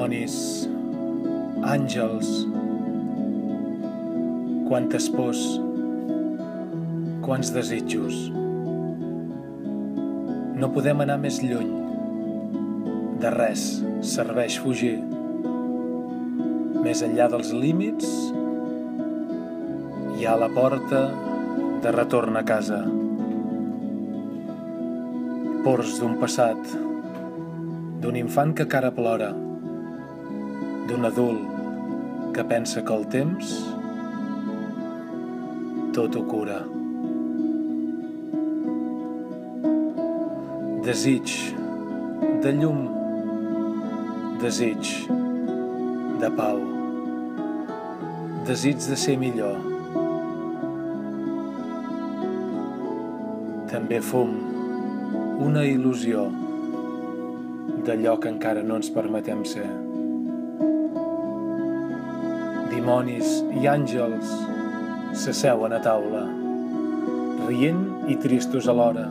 dimonis, àngels, quantes pors, quants desitjos. No podem anar més lluny. De res serveix fugir. Més enllà dels límits hi ha la porta de retorn a casa. Pors d'un passat, d'un infant que cara plora, d'un adult que pensa que el temps tot ho cura. Desig de llum, desig de pau, desig de ser millor. També fum, una il·lusió d'allò que encara no ens permetem ser. Dimonis i àngels s'asseuen a taula, rient i tristos alhora.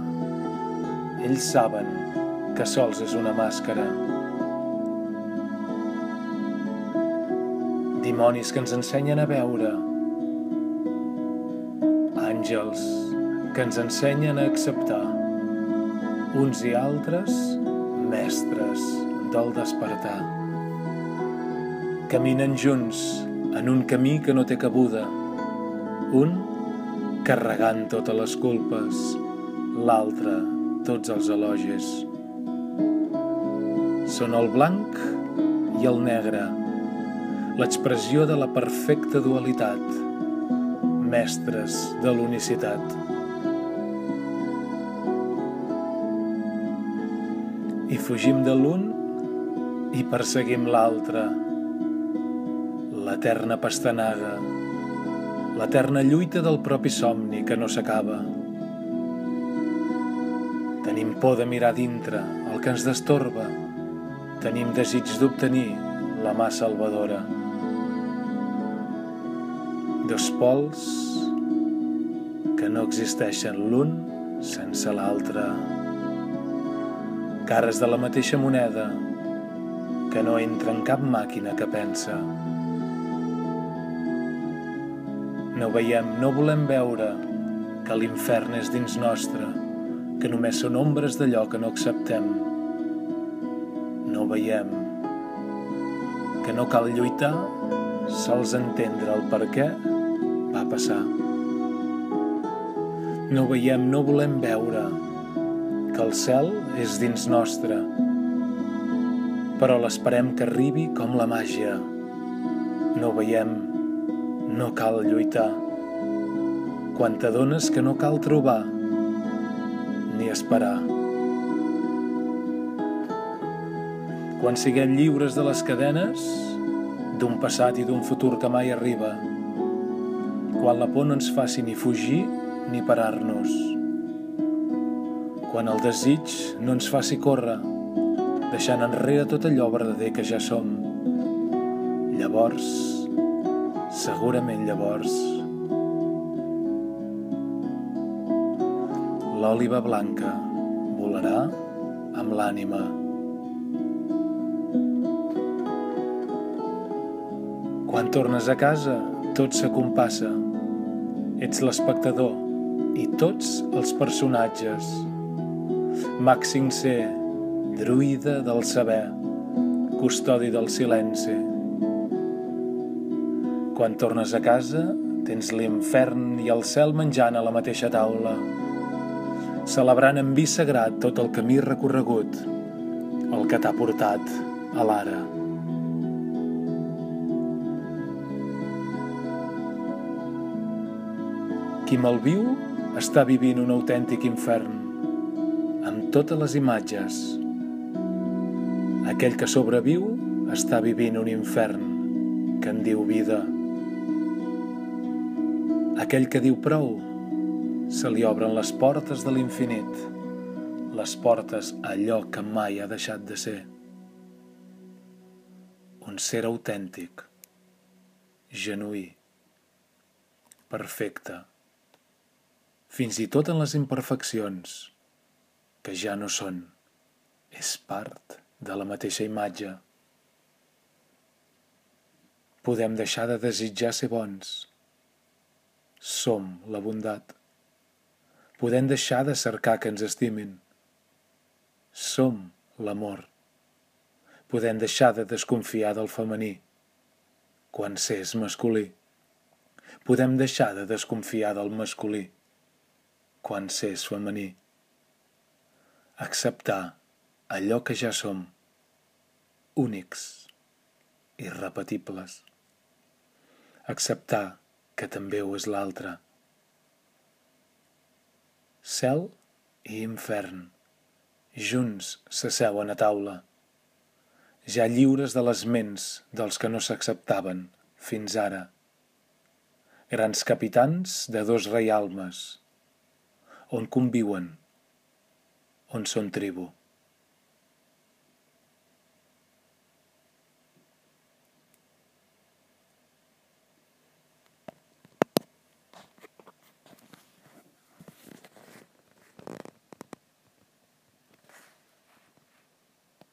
Ells saben que sols és una màscara. Dimonis que ens ensenyen a veure. Àngels que ens ensenyen a acceptar. Uns i altres, mestres del despertar. Caminen junts en un camí que no té cabuda. Un carregant totes les culpes, l'altre tots els elogis. Són el blanc i el negre, l'expressió de la perfecta dualitat, mestres de l'unicitat. I fugim de l'un i perseguim l'altre, l'eterna pastanaga, l'eterna lluita del propi somni que no s'acaba. Tenim por de mirar dintre el que ens destorba, tenim desig d'obtenir la mà salvadora. Dos pols que no existeixen l'un sense l'altre. Cares de la mateixa moneda que no entra en cap màquina que pensa. No veiem, no volem veure que l'infern és dins nostre, que només són ombres d'allò que no acceptem. No veiem que no cal lluitar, sols entendre el per què va passar. No veiem, no volem veure que el cel és dins nostre, però l'esperem que arribi com la màgia. No veiem, no cal lluitar. Quan t'adones que no cal trobar ni esperar. Quan siguem lliures de les cadenes d'un passat i d'un futur que mai arriba, quan la por no ens faci ni fugir ni parar-nos, quan el desig no ens faci córrer, deixant enrere tot allò verdader que ja som. Llavors, segurament llavors, l'òliva blanca volarà amb l'ànima. Quan tornes a casa, tot s'acompassa. Ets l'espectador i tots els personatges. Màxim ser, druida del saber, custodi del silenci. Quan tornes a casa, tens l'infern i el cel menjant a la mateixa taula, celebrant en vi sagrat tot el camí recorregut, el que t'ha portat a l'ara. Qui malviu està vivint un autèntic infern, amb totes les imatges. Aquell que sobreviu està vivint un infern que en diu vida. Aquell que diu prou, se li obren les portes de l'infinit, les portes a allò que mai ha deixat de ser. Un ser autèntic, genuí, perfecte, fins i tot en les imperfeccions, que ja no són, és part de la mateixa imatge. Podem deixar de desitjar ser bons. Som la bondat. Podem deixar de cercar que ens estimin. Som l'amor. Podem deixar de desconfiar del femení quan s'és masculí. Podem deixar de desconfiar del masculí quan s'és femení. Acceptar allò que ja som, únics, irrepetibles. Acceptar que també ho és l'altre. Cel i infern, junts s'asseuen a taula, ja lliures de les ments dels que no s'acceptaven fins ara. Grans capitans de dos reialmes, on conviuen, on són tribu.